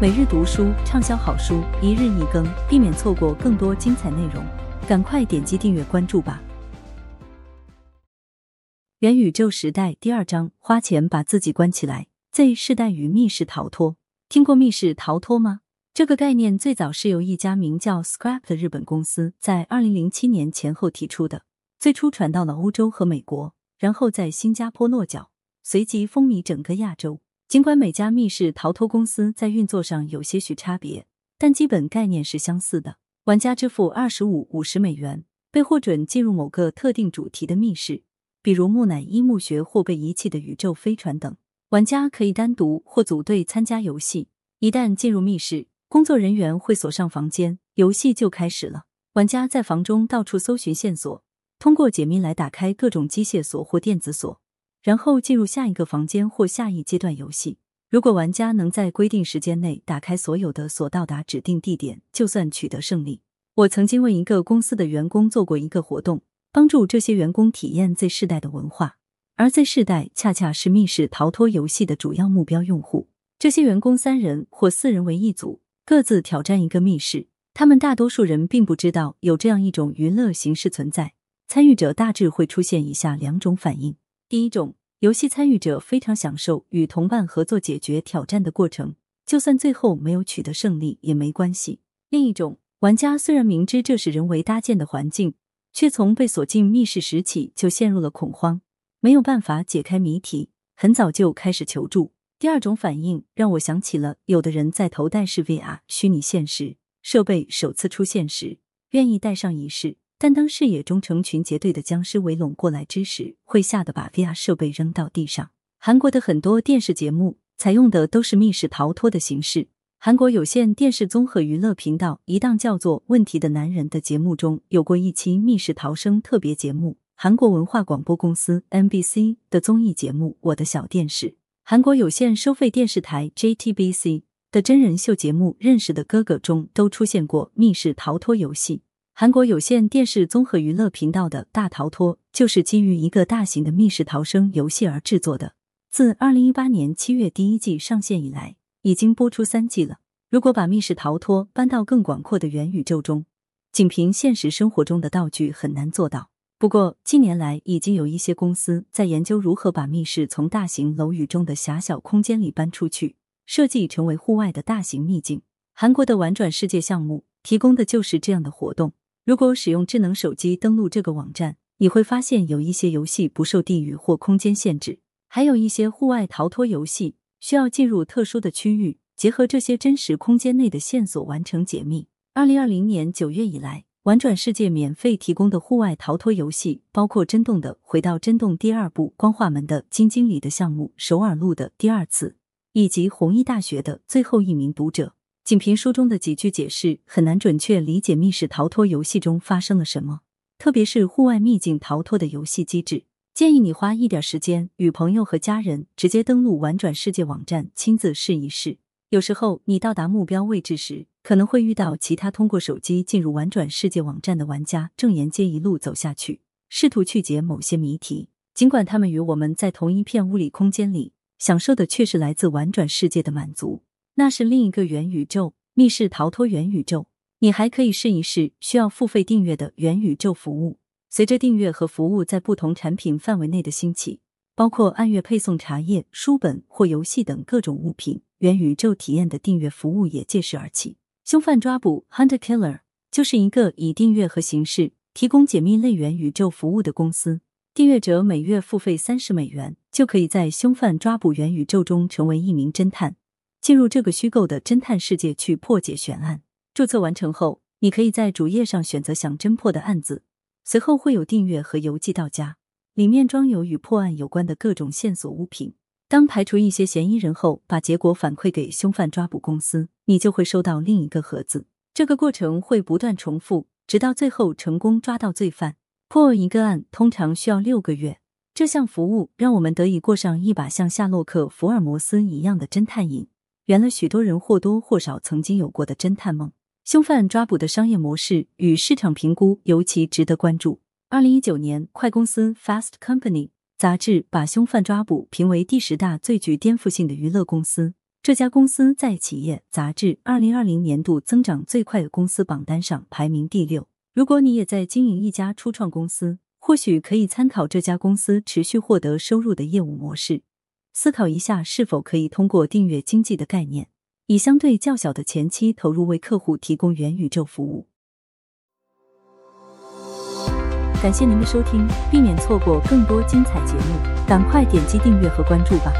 每日读书畅销好书，一日一更，避免错过更多精彩内容。赶快点击订阅关注吧！元宇宙时代第二章：花钱把自己关起来。Z 世代与密室逃脱，听过密室逃脱吗？这个概念最早是由一家名叫 Scrap 的日本公司在二零零七年前后提出的，最初传到了欧洲和美国，然后在新加坡落脚，随即风靡整个亚洲。尽管每家密室逃脱公司在运作上有些许差别，但基本概念是相似的。玩家支付二十五、五十美元，被获准进入某个特定主题的密室，比如木乃伊墓穴或被遗弃的宇宙飞船等。玩家可以单独或组队参加游戏。一旦进入密室，工作人员会锁上房间，游戏就开始了。玩家在房中到处搜寻线索，通过解密来打开各种机械锁或电子锁。然后进入下一个房间或下一阶段游戏。如果玩家能在规定时间内打开所有的锁，到达指定地点，就算取得胜利。我曾经为一个公司的员工做过一个活动，帮助这些员工体验 Z 世代的文化，而 Z 世代恰恰是密室逃脱游戏的主要目标用户。这些员工三人或四人为一组，各自挑战一个密室。他们大多数人并不知道有这样一种娱乐形式存在。参与者大致会出现以下两种反应：第一种。游戏参与者非常享受与同伴合作解决挑战的过程，就算最后没有取得胜利也没关系。另一种玩家虽然明知这是人为搭建的环境，却从被锁进密室时起就陷入了恐慌，没有办法解开谜题，很早就开始求助。第二种反应让我想起了有的人在头戴式 VR 虚拟现实设备首次出现时，愿意戴上一试。但当视野中成群结队的僵尸围拢过来之时，会吓得把 VR 设备扔到地上。韩国的很多电视节目采用的都是密室逃脱的形式。韩国有线电视综合娱乐频道一档叫做《问题的男人》的节目中有过一期密室逃生特别节目。韩国文化广播公司 MBC 的综艺节目《我的小电视》，韩国有线收费电视台 JTBC 的真人秀节目《认识的哥哥》中都出现过密室逃脱游戏。韩国有线电视综合娱乐频道的大逃脱就是基于一个大型的密室逃生游戏而制作的。自二零一八年七月第一季上线以来，已经播出三季了。如果把密室逃脱搬到更广阔的元宇宙中，仅凭现实生活中的道具很难做到。不过近年来，已经有一些公司在研究如何把密室从大型楼宇中的狭小空间里搬出去，设计成为户外的大型秘境。韩国的玩转世界项目提供的就是这样的活动。如果使用智能手机登录这个网站，你会发现有一些游戏不受地域或空间限制，还有一些户外逃脱游戏需要进入特殊的区域，结合这些真实空间内的线索完成解密。二零二零年九月以来，玩转世界免费提供的户外逃脱游戏包括真动的《回到真动》第二部、光化门的《金经理的项目》、首尔路的第二次，以及弘毅大学的最后一名读者。仅凭书中的几句解释，很难准确理解密室逃脱游戏中发生了什么，特别是户外秘境逃脱的游戏机制。建议你花一点时间，与朋友和家人直接登录玩转世界网站，亲自试一试。有时候，你到达目标位置时，可能会遇到其他通过手机进入玩转世界网站的玩家，正沿街一路走下去，试图去解某些谜题。尽管他们与我们在同一片物理空间里，享受的却是来自玩转世界的满足。那是另一个元宇宙，密室逃脱元宇宙。你还可以试一试需要付费订阅的元宇宙服务。随着订阅和服务在不同产品范围内的兴起，包括按月配送茶叶、书本或游戏等各种物品，元宇宙体验的订阅服务也借势而起。凶犯抓捕 （Hunter Killer） 就是一个以订阅和形式提供解密类元宇宙服务的公司。订阅者每月付费三十美元，就可以在凶犯抓捕元宇宙中成为一名侦探。进入这个虚构的侦探世界去破解悬案。注册完成后，你可以在主页上选择想侦破的案子，随后会有订阅和邮寄到家，里面装有与破案有关的各种线索物品。当排除一些嫌疑人后，把结果反馈给凶犯抓捕公司，你就会收到另一个盒子。这个过程会不断重复，直到最后成功抓到罪犯。破一个案通常需要六个月。这项服务让我们得以过上一把像夏洛克·福尔摩斯一样的侦探瘾。圆了许多人或多或少曾经有过的侦探梦。凶犯抓捕的商业模式与市场评估尤其值得关注。二零一九年，快公司 Fast Company 杂志把凶犯抓捕评为第十大最具颠覆性的娱乐公司。这家公司在企业杂志二零二零年度增长最快的公司榜单上排名第六。如果你也在经营一家初创公司，或许可以参考这家公司持续获得收入的业务模式，思考一下是否可以通过订阅经济的概念，以相对较小的前期投入为客户提供元宇宙服务。感谢您的收听，避免错过更多精彩节目，赶快点击订阅和关注吧。